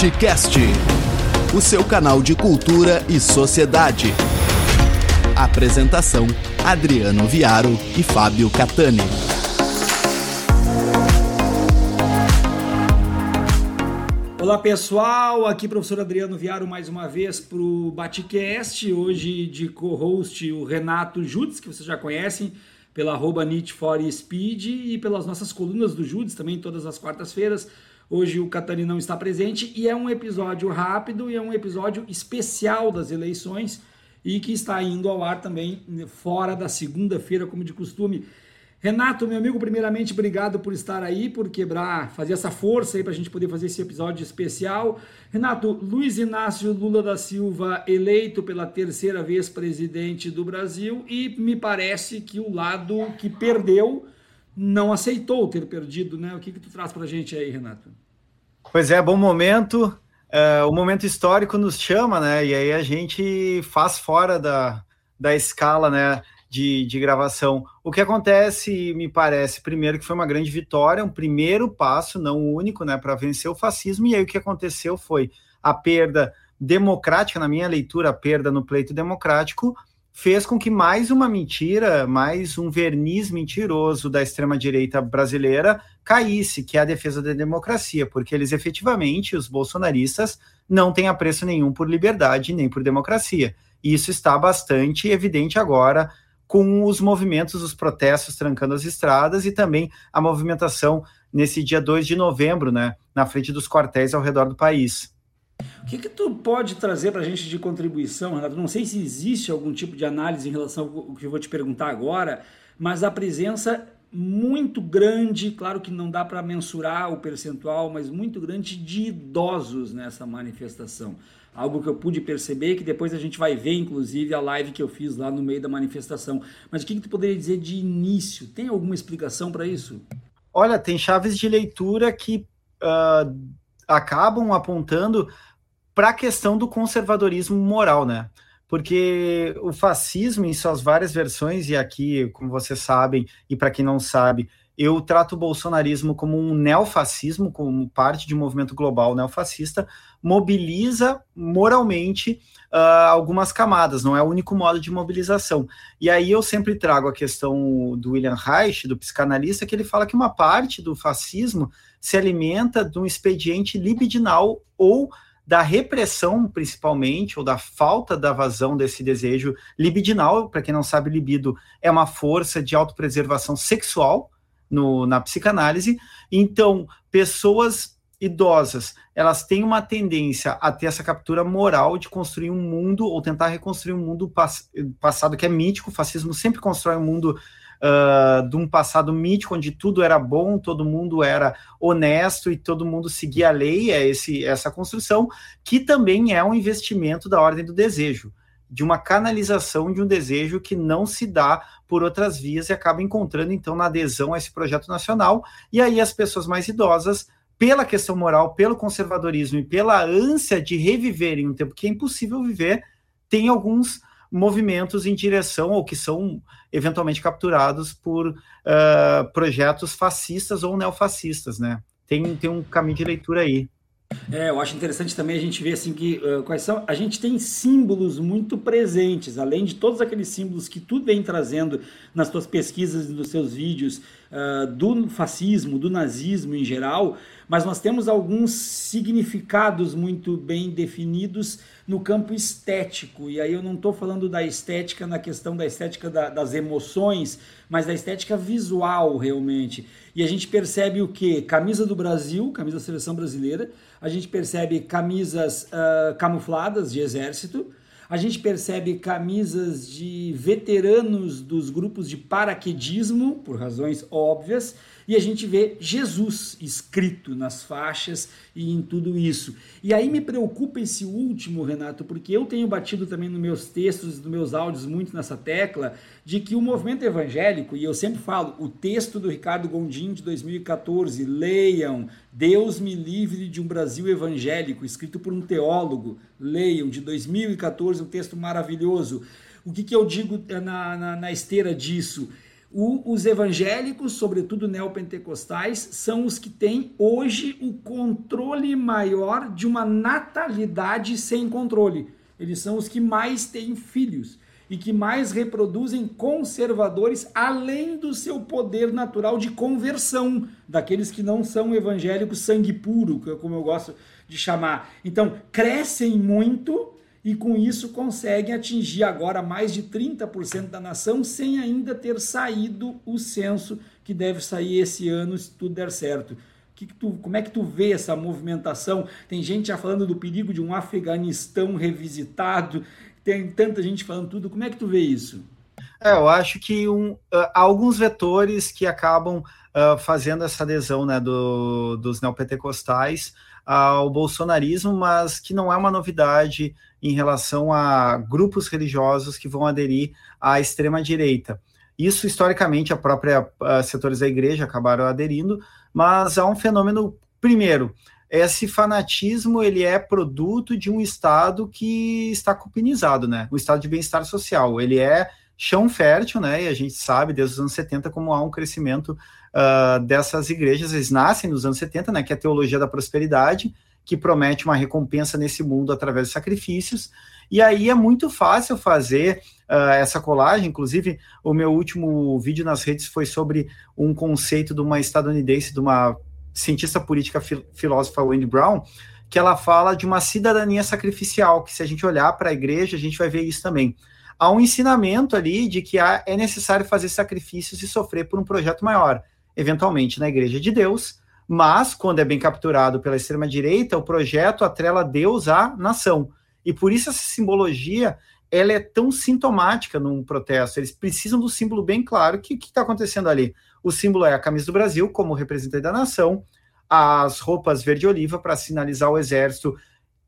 Batcast, o seu canal de cultura e sociedade. Apresentação: Adriano Viaro e Fábio Catani. Olá pessoal, aqui professor Adriano Viaro mais uma vez para o Batcast, hoje de co-host o Renato Jutz, que vocês já conhecem, pela arroba Need for Speed e pelas nossas colunas do Judes também todas as quartas-feiras. Hoje o Catani não está presente e é um episódio rápido e é um episódio especial das eleições e que está indo ao ar também fora da segunda-feira, como de costume. Renato, meu amigo, primeiramente, obrigado por estar aí, por quebrar, fazer essa força aí para a gente poder fazer esse episódio especial. Renato, Luiz Inácio Lula da Silva eleito pela terceira vez presidente do Brasil e me parece que o lado que perdeu não aceitou ter perdido, né? O que, que tu traz para a gente aí, Renato? Pois é, bom momento. É, o momento histórico nos chama, né? E aí a gente faz fora da, da escala, né? de, de gravação. O que acontece, me parece, primeiro que foi uma grande vitória, um primeiro passo, não o único, né, para vencer o fascismo, e aí o que aconteceu foi a perda democrática, na minha leitura, a perda no pleito democrático, fez com que mais uma mentira, mais um verniz mentiroso da extrema-direita brasileira caísse, que é a defesa da democracia, porque eles efetivamente, os bolsonaristas, não têm apreço nenhum por liberdade nem por democracia. E isso está bastante evidente agora com os movimentos, os protestos trancando as estradas e também a movimentação nesse dia 2 de novembro, né, na frente dos quartéis ao redor do país. O que, que tu pode trazer para a gente de contribuição, Renato? Não sei se existe algum tipo de análise em relação ao que eu vou te perguntar agora, mas a presença muito grande, claro que não dá para mensurar o percentual, mas muito grande de idosos nessa manifestação algo que eu pude perceber, que depois a gente vai ver, inclusive, a live que eu fiz lá no meio da manifestação. Mas o que, que tu poderia dizer de início? Tem alguma explicação para isso? Olha, tem chaves de leitura que uh, acabam apontando para a questão do conservadorismo moral, né? Porque o fascismo, em suas várias versões, e aqui, como vocês sabem, e para quem não sabe, eu trato o bolsonarismo como um neofascismo, como parte de um movimento global neofascista, mobiliza moralmente uh, algumas camadas, não é o único modo de mobilização. E aí eu sempre trago a questão do William Reich, do psicanalista, que ele fala que uma parte do fascismo se alimenta de um expediente libidinal ou da repressão, principalmente, ou da falta da vazão desse desejo libidinal. Para quem não sabe, libido é uma força de autopreservação sexual no, na psicanálise. Então, pessoas idosas, elas têm uma tendência a ter essa captura moral de construir um mundo ou tentar reconstruir um mundo pass passado que é mítico. O fascismo sempre constrói um mundo uh, de um passado mítico onde tudo era bom, todo mundo era honesto e todo mundo seguia a lei. É esse, essa construção que também é um investimento da ordem do desejo de uma canalização de um desejo que não se dá por outras vias e acaba encontrando então na adesão a esse projeto nacional. E aí as pessoas mais idosas, pela questão moral, pelo conservadorismo e pela ânsia de reviverem um tempo que é impossível viver, tem alguns movimentos em direção ou que são eventualmente capturados por uh, projetos fascistas ou neofascistas, né? Tem, tem um caminho de leitura aí. É, eu acho interessante também a gente ver assim que uh, quais são. A gente tem símbolos muito presentes, além de todos aqueles símbolos que tu vem trazendo nas tuas pesquisas e nos seus vídeos uh, do fascismo, do nazismo em geral, mas nós temos alguns significados muito bem definidos no campo estético. E aí eu não estou falando da estética na questão da estética da, das emoções, mas da estética visual realmente. E a gente percebe o que? Camisa do Brasil, camisa da seleção brasileira a gente percebe camisas uh, camufladas de exército, a gente percebe camisas de veteranos dos grupos de paraquedismo, por razões óbvias, e a gente vê Jesus escrito nas faixas e em tudo isso. E aí me preocupa esse último, Renato, porque eu tenho batido também nos meus textos, nos meus áudios muito nessa tecla, de que o movimento evangélico, e eu sempre falo, o texto do Ricardo Gondim de 2014, leiam, Deus me livre de um Brasil evangélico, escrito por um teólogo, leiam, de 2014, um texto maravilhoso. O que, que eu digo na, na, na esteira disso? O, os evangélicos, sobretudo neopentecostais, são os que têm hoje o controle maior de uma natalidade sem controle. Eles são os que mais têm filhos e que mais reproduzem conservadores, além do seu poder natural de conversão, daqueles que não são evangélicos sangue puro, é como eu gosto de chamar. Então, crescem muito e com isso conseguem atingir agora mais de 30% da nação sem ainda ter saído o censo que deve sair esse ano se tudo der certo. Que que tu, como é que tu vê essa movimentação? Tem gente já falando do perigo de um Afeganistão revisitado, tem tanta gente falando tudo. Como é que tu vê isso? É, eu acho que um, há alguns vetores que acabam uh, fazendo essa adesão né, do, dos neopentecostais ao bolsonarismo, mas que não é uma novidade em relação a grupos religiosos que vão aderir à extrema-direita. Isso, historicamente, a própria uh, setores da igreja acabaram aderindo, mas há um fenômeno, primeiro, esse fanatismo ele é produto de um estado que está cupinizado, né? O estado de bem-estar social. Ele é chão fértil, né? E a gente sabe desde os anos 70 como há um crescimento uh, dessas igrejas, eles nascem nos anos 70, né, que é a teologia da prosperidade, que promete uma recompensa nesse mundo através de sacrifícios, e aí é muito fácil fazer uh, essa colagem, inclusive o meu último vídeo nas redes foi sobre um conceito de uma estadunidense, de uma cientista política fil filósofa Wendy Brown, que ela fala de uma cidadania sacrificial, que se a gente olhar para a igreja, a gente vai ver isso também. Há um ensinamento ali de que há, é necessário fazer sacrifícios e sofrer por um projeto maior eventualmente na Igreja de Deus, mas quando é bem capturado pela extrema-direita, o projeto atrela Deus à nação. E por isso essa simbologia ela é tão sintomática num protesto. Eles precisam do símbolo bem claro. O que está acontecendo ali? O símbolo é a camisa do Brasil, como representante da nação, as roupas verde-oliva para sinalizar o exército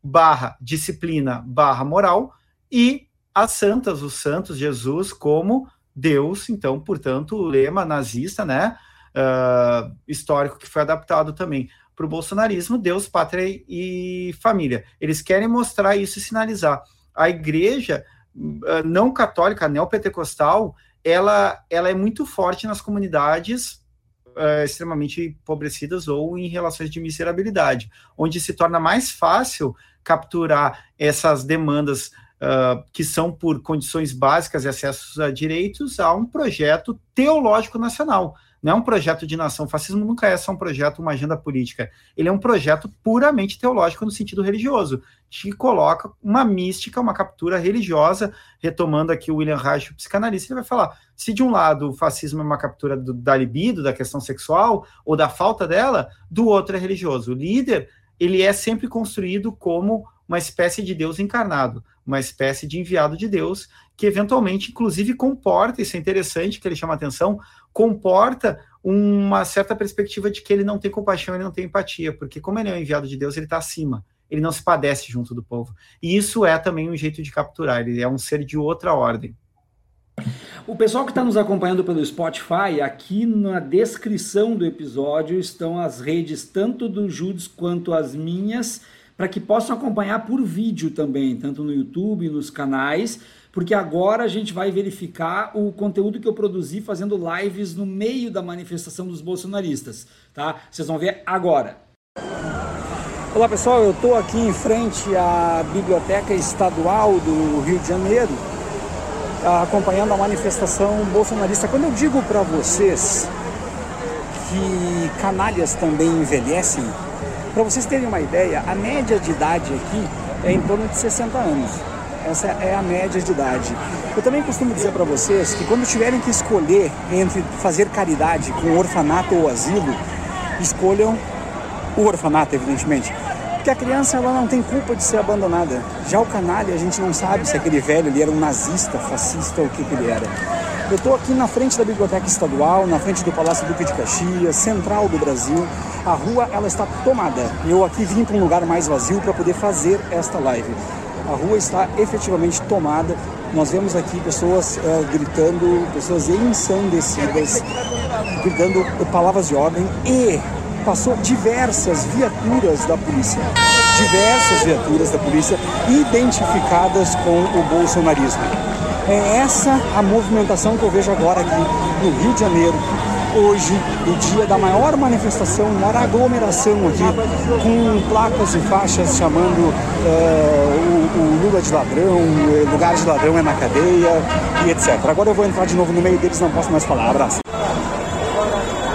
barra disciplina barra moral, e as santas, os santos, Jesus como Deus, então, portanto, o lema nazista, né? Uh, histórico que foi adaptado também para o bolsonarismo, Deus, pátria e família. Eles querem mostrar isso e sinalizar. A igreja uh, não católica, neopentecostal, ela, ela é muito forte nas comunidades uh, extremamente empobrecidas ou em relações de miserabilidade, onde se torna mais fácil capturar essas demandas uh, que são por condições básicas e acessos a direitos a um projeto teológico nacional não é um projeto de nação. O fascismo nunca é só um projeto, uma agenda política. Ele é um projeto puramente teológico no sentido religioso, que coloca uma mística, uma captura religiosa, retomando aqui o William Reich, o psicanalista, ele vai falar, se de um lado o fascismo é uma captura do, da libido, da questão sexual, ou da falta dela, do outro é religioso. O líder, ele é sempre construído como uma espécie de Deus encarnado, uma espécie de enviado de Deus, que eventualmente, inclusive, comporta, isso é interessante que ele chama atenção, comporta uma certa perspectiva de que ele não tem compaixão, ele não tem empatia, porque como ele é um enviado de Deus, ele está acima, ele não se padece junto do povo. E isso é também um jeito de capturar, ele é um ser de outra ordem. O pessoal que está nos acompanhando pelo Spotify, aqui na descrição do episódio estão as redes tanto do Judas quanto as minhas, para que possam acompanhar por vídeo também, tanto no YouTube, nos canais porque agora a gente vai verificar o conteúdo que eu produzi fazendo lives no meio da manifestação dos bolsonaristas, tá? Vocês vão ver agora. Olá pessoal, eu estou aqui em frente à Biblioteca Estadual do Rio de Janeiro, acompanhando a manifestação bolsonarista. Quando eu digo para vocês que canalhas também envelhecem, para vocês terem uma ideia, a média de idade aqui é em torno de 60 anos. Essa é a média de idade. Eu também costumo dizer para vocês que quando tiverem que escolher entre fazer caridade com orfanato ou asilo, escolham o orfanato, evidentemente. Porque a criança ela não tem culpa de ser abandonada. Já o canalha, a gente não sabe se aquele velho ele era um nazista, fascista ou o que, que ele era. Eu estou aqui na frente da Biblioteca Estadual, na frente do Palácio Duque de Caxias, central do Brasil. A rua ela está tomada. Eu aqui vim para um lugar mais vazio para poder fazer esta live a rua está efetivamente tomada. Nós vemos aqui pessoas uh, gritando, pessoas ensandecidas, gritando palavras de ordem e passou diversas viaturas da polícia, diversas viaturas da polícia identificadas com o bolsonarismo. É essa a movimentação que eu vejo agora aqui no Rio de Janeiro, hoje, o dia da maior manifestação, maior aglomeração aqui, com placas e faixas chamando uh, o, o, Lula de ladrão, lugar de ladrão é na cadeia e etc. Agora eu vou entrar de novo no meio deles, não posso mais falar. Abraço.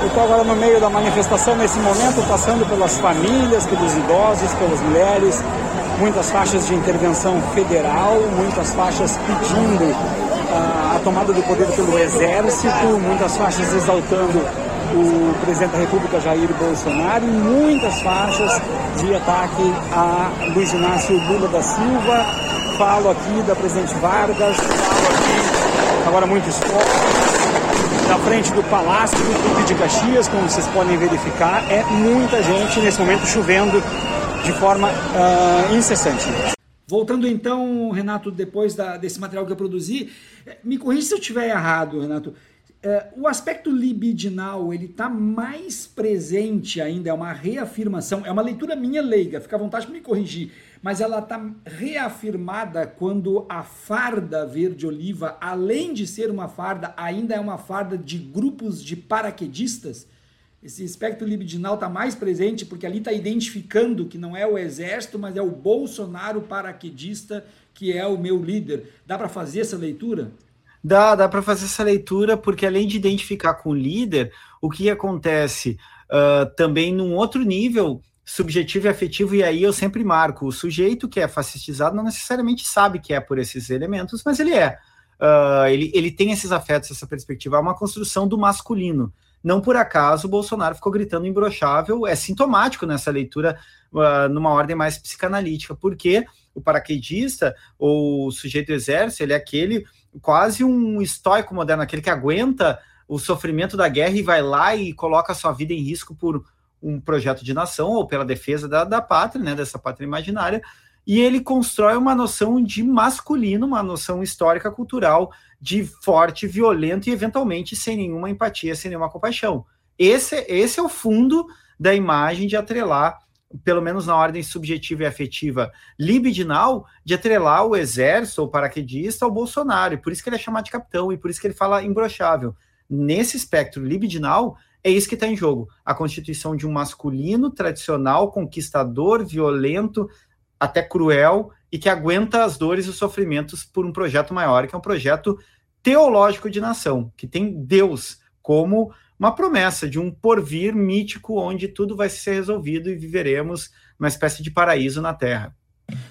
Eu estou agora no meio da manifestação nesse momento, passando pelas famílias, pelos idosos, pelas mulheres, muitas faixas de intervenção federal, muitas faixas pedindo a, a tomada do poder pelo exército, muitas faixas exaltando o presidente da República Jair Bolsonaro e muitas faixas de ataque a Luiz Inácio Lula da Silva. Falo aqui da presidente Vargas, falo aqui agora muitos focos na frente do Palácio do Clube de Caxias, como vocês podem verificar, é muita gente nesse momento chovendo de forma uh, incessante. Voltando então, Renato, depois da, desse material que eu produzi, eh, me corrija se eu estiver errado, Renato. É, o aspecto libidinal ele está mais presente ainda, é uma reafirmação, é uma leitura minha leiga, fica à vontade de me corrigir, mas ela está reafirmada quando a farda verde-oliva, além de ser uma farda, ainda é uma farda de grupos de paraquedistas esse espectro libidinal está mais presente porque ali está identificando que não é o exército, mas é o Bolsonaro paraquedista que é o meu líder. Dá para fazer essa leitura? Dá, dá para fazer essa leitura, porque além de identificar com o líder, o que acontece uh, também num outro nível subjetivo e afetivo, e aí eu sempre marco, o sujeito que é fascistizado não necessariamente sabe que é por esses elementos, mas ele é. Uh, ele, ele tem esses afetos, essa perspectiva, é uma construção do masculino. Não por acaso o Bolsonaro ficou gritando imbrochável, é sintomático nessa leitura, uh, numa ordem mais psicanalítica, porque o paraquedista, ou o sujeito do exército, ele é aquele quase um estoico moderno, aquele que aguenta o sofrimento da guerra e vai lá e coloca a sua vida em risco por um projeto de nação ou pela defesa da, da pátria, né, dessa pátria imaginária, e ele constrói uma noção de masculino, uma noção histórica, cultural, de forte, violento e eventualmente sem nenhuma empatia, sem nenhuma compaixão. Esse, esse é o fundo da imagem de atrelar, pelo menos na ordem subjetiva e afetiva libidinal, de atrelar o exército ou paraquedista ao Bolsonaro. E por isso que ele é chamado de capitão e por isso que ele fala imbrochável. Nesse espectro libidinal, é isso que está em jogo. A constituição de um masculino tradicional, conquistador, violento, até cruel e que aguenta as dores e os sofrimentos por um projeto maior, que é um projeto teológico de nação, que tem Deus como uma promessa de um porvir mítico onde tudo vai ser resolvido e viveremos uma espécie de paraíso na Terra.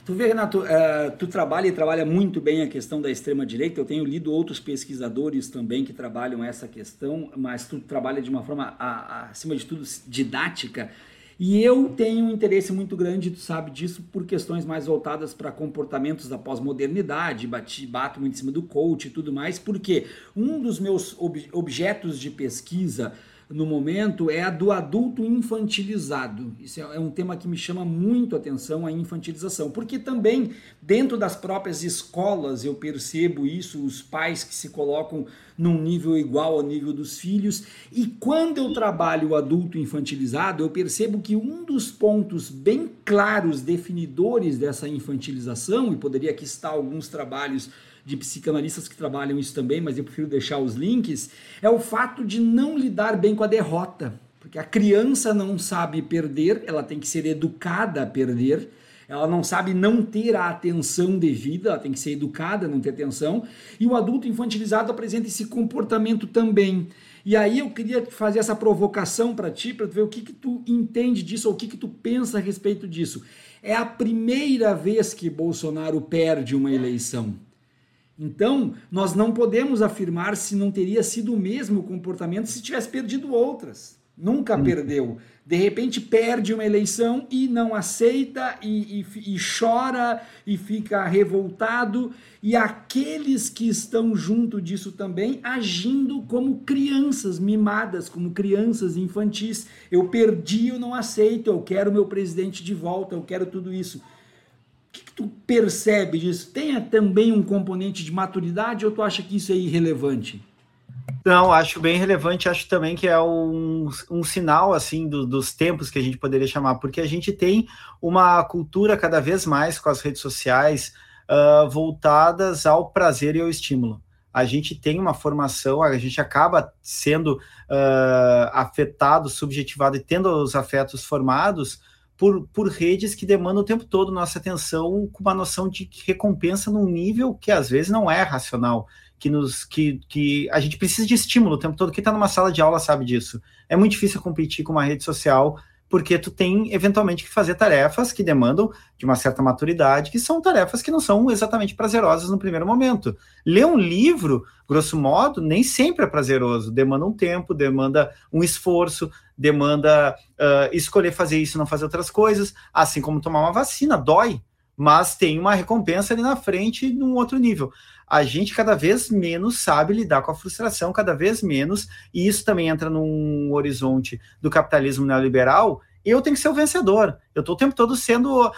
Tu vê, Renato, uh, tu trabalha e trabalha muito bem a questão da extrema-direita. Eu tenho lido outros pesquisadores também que trabalham essa questão, mas tu trabalha de uma forma, a, a, acima de tudo, didática. E eu tenho um interesse muito grande, tu sabe disso, por questões mais voltadas para comportamentos da pós-modernidade, bato muito em cima do coach e tudo mais, porque um dos meus ob objetos de pesquisa no momento é a do adulto infantilizado. Isso é, é um tema que me chama muito a atenção, a infantilização, porque também dentro das próprias escolas eu percebo isso, os pais que se colocam num nível igual ao nível dos filhos, e quando eu trabalho o adulto infantilizado, eu percebo que um dos pontos bem claros, definidores dessa infantilização, e poderia aqui estar alguns trabalhos de psicanalistas que trabalham isso também, mas eu prefiro deixar os links, é o fato de não lidar bem com a derrota. Porque a criança não sabe perder, ela tem que ser educada a perder, ela não sabe não ter a atenção devida, ela tem que ser educada não ter atenção, e o adulto infantilizado apresenta esse comportamento também. E aí eu queria fazer essa provocação para ti, para ver o que, que tu entende disso, ou o que, que tu pensa a respeito disso. É a primeira vez que Bolsonaro perde uma eleição. Então, nós não podemos afirmar se não teria sido o mesmo comportamento se tivesse perdido outras. Nunca hum. perdeu. De repente perde uma eleição e não aceita e, e, e, chora e fica revoltado. E aqueles que estão junto disso também agindo como crianças mimadas, como crianças infantis. Eu perdi, eu não aceito, eu quero meu presidente de volta, eu quero tudo isso que, que tu percebe disso? Tem também um componente de maturidade ou tu acha que isso é irrelevante? Não, acho bem relevante, acho também que é um, um sinal assim do, dos tempos que a gente poderia chamar, porque a gente tem uma cultura cada vez mais com as redes sociais, uh, voltadas ao prazer e ao estímulo. A gente tem uma formação, a gente acaba sendo uh, afetado, subjetivado e tendo os afetos formados por, por redes que demandam o tempo todo nossa atenção com uma noção de recompensa num nível que às vezes não é racional, que nos que, que a gente precisa de estímulo o tempo todo. Quem está numa sala de aula sabe disso. É muito difícil competir com uma rede social porque tu tem eventualmente que fazer tarefas que demandam de uma certa maturidade, que são tarefas que não são exatamente prazerosas no primeiro momento. Ler um livro, grosso modo, nem sempre é prazeroso, demanda um tempo, demanda um esforço, demanda uh, escolher fazer isso e não fazer outras coisas, assim como tomar uma vacina, dói, mas tem uma recompensa ali na frente num outro nível a gente cada vez menos sabe lidar com a frustração, cada vez menos, e isso também entra num horizonte do capitalismo neoliberal. Eu tenho que ser o vencedor. Eu estou o tempo todo sendo uh,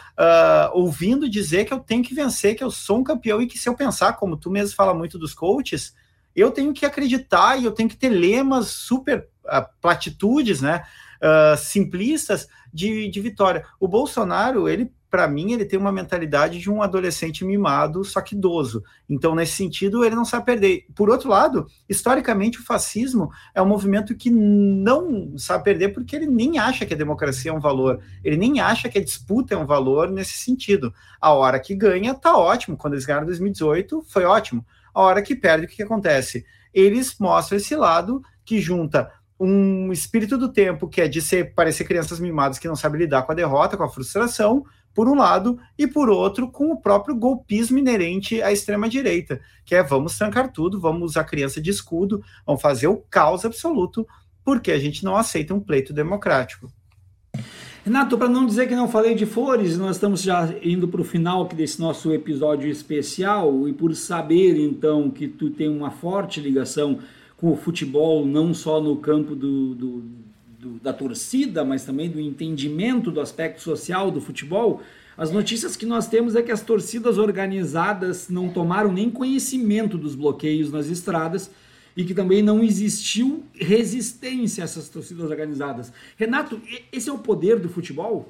ouvindo dizer que eu tenho que vencer, que eu sou um campeão e que se eu pensar, como tu mesmo fala muito dos coaches, eu tenho que acreditar e eu tenho que ter lemas super uh, platitudes, né? Uh, simplistas de, de vitória. O Bolsonaro, ele para mim, ele tem uma mentalidade de um adolescente mimado, só que idoso. Então, nesse sentido, ele não sabe perder. Por outro lado, historicamente, o fascismo é um movimento que não sabe perder porque ele nem acha que a democracia é um valor, ele nem acha que a disputa é um valor nesse sentido. A hora que ganha, tá ótimo. Quando eles ganharam em 2018, foi ótimo. A hora que perde, o que, que acontece? Eles mostram esse lado que junta um espírito do tempo que é de ser parecer crianças mimadas que não sabem lidar com a derrota, com a frustração, por um lado, e por outro, com o próprio golpismo inerente à extrema-direita, que é vamos trancar tudo, vamos usar criança de escudo, vamos fazer o caos absoluto, porque a gente não aceita um pleito democrático. Renato, para não dizer que não falei de flores, nós estamos já indo para o final desse nosso episódio especial, e por saber então que tu tem uma forte ligação com o futebol, não só no campo do, do do, da torcida, mas também do entendimento do aspecto social do futebol, as notícias que nós temos é que as torcidas organizadas não tomaram nem conhecimento dos bloqueios nas estradas e que também não existiu resistência a essas torcidas organizadas. Renato, esse é o poder do futebol?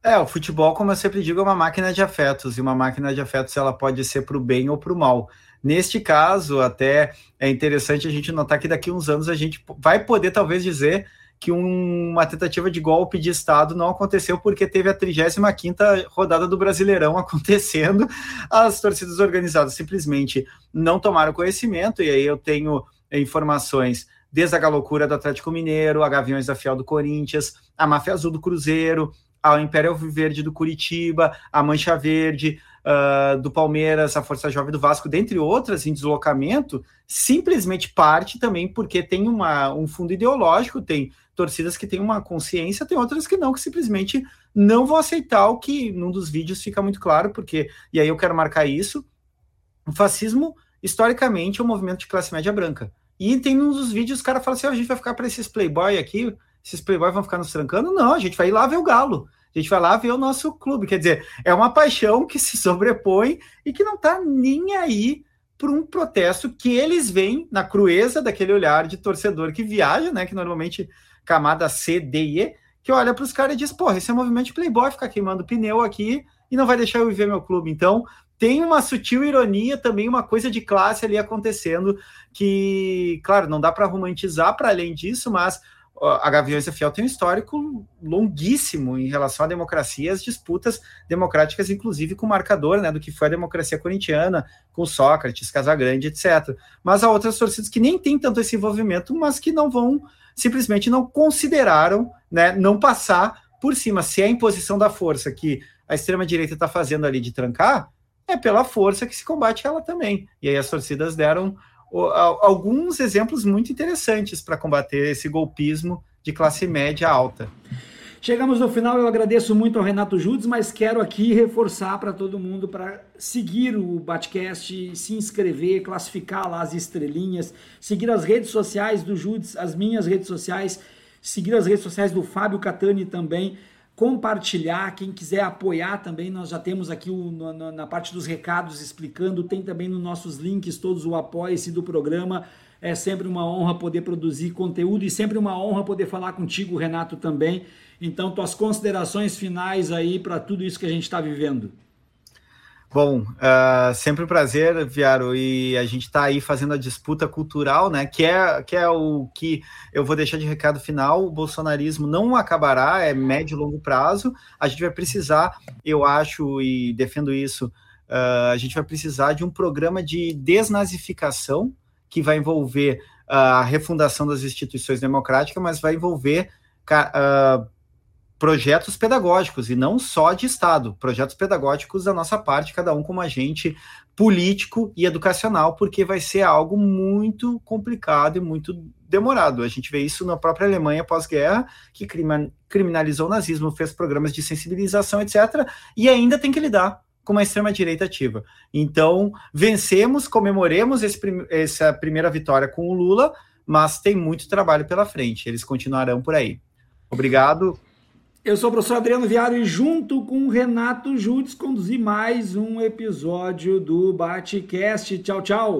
É, o futebol, como eu sempre digo, é uma máquina de afetos, e uma máquina de afetos ela pode ser para o bem ou para o mal. Neste caso, até é interessante a gente notar que daqui a uns anos a gente vai poder talvez dizer que um, uma tentativa de golpe de Estado não aconteceu porque teve a 35ª rodada do Brasileirão acontecendo, as torcidas organizadas simplesmente não tomaram conhecimento, e aí eu tenho informações desde a galocura do Atlético Mineiro, a Gaviões da Fiel do Corinthians, a Máfia Azul do Cruzeiro, a Império Verde do Curitiba, a Mancha Verde uh, do Palmeiras, a Força Jovem do Vasco, dentre outras, em deslocamento, simplesmente parte também porque tem uma, um fundo ideológico, tem torcidas que têm uma consciência, tem outras que não, que simplesmente não vão aceitar o que num dos vídeos fica muito claro, porque, e aí eu quero marcar isso, o fascismo, historicamente, é um movimento de classe média branca. E tem um dos vídeos, os caras falam assim, oh, a gente vai ficar para esses playboy aqui, esses playboy vão ficar nos trancando? Não, a gente vai ir lá ver o galo. A gente vai lá ver o nosso clube. Quer dizer, é uma paixão que se sobrepõe e que não está nem aí para um protesto que eles veem na crueza daquele olhar de torcedor que viaja, né? Que normalmente camada C, D e E, que olha para os caras e diz: porra, esse é um movimento playboy ficar queimando pneu aqui e não vai deixar eu viver meu clube. Então, tem uma sutil ironia também, uma coisa de classe ali acontecendo que, claro, não dá para romantizar para além disso, mas a Gaviões da Fiel tem um histórico longuíssimo em relação à democracia, as disputas democráticas, inclusive com o marcador né, do que foi a democracia corintiana, com Sócrates, Casagrande, etc. Mas há outras torcidas que nem têm tanto esse envolvimento, mas que não vão simplesmente não consideraram né, não passar por cima. Se é a imposição da força que a extrema-direita está fazendo ali de trancar, é pela força que se combate ela também. E aí as torcidas deram alguns exemplos muito interessantes para combater esse golpismo de classe média alta. Chegamos no final, eu agradeço muito ao Renato Judes, mas quero aqui reforçar para todo mundo para seguir o Batcast, se inscrever, classificar lá as estrelinhas, seguir as redes sociais do Judes, as minhas redes sociais, seguir as redes sociais do Fábio Catani também, compartilhar, quem quiser apoiar também, nós já temos aqui o, na, na parte dos recados explicando, tem também nos nossos links todos o apoia-se do programa, é sempre uma honra poder produzir conteúdo e sempre uma honra poder falar contigo, Renato, também. Então, tuas considerações finais aí para tudo isso que a gente está vivendo. Bom, uh, sempre um prazer, Viaro, e a gente está aí fazendo a disputa cultural, né? Que é, que é o que eu vou deixar de recado final. O bolsonarismo não acabará, é médio e longo prazo. A gente vai precisar, eu acho e defendo isso, uh, a gente vai precisar de um programa de desnazificação que vai envolver a refundação das instituições democráticas, mas vai envolver uh, projetos pedagógicos e não só de Estado, projetos pedagógicos da nossa parte, cada um como agente político e educacional, porque vai ser algo muito complicado e muito demorado. A gente vê isso na própria Alemanha pós-guerra, que criminalizou o nazismo, fez programas de sensibilização, etc., e ainda tem que lidar com uma extrema-direita ativa. Então, vencemos, comemoremos esse, essa primeira vitória com o Lula, mas tem muito trabalho pela frente, eles continuarão por aí. Obrigado. Eu sou o professor Adriano Viário e junto com o Renato Judes conduzi mais um episódio do Batecast. Tchau, tchau.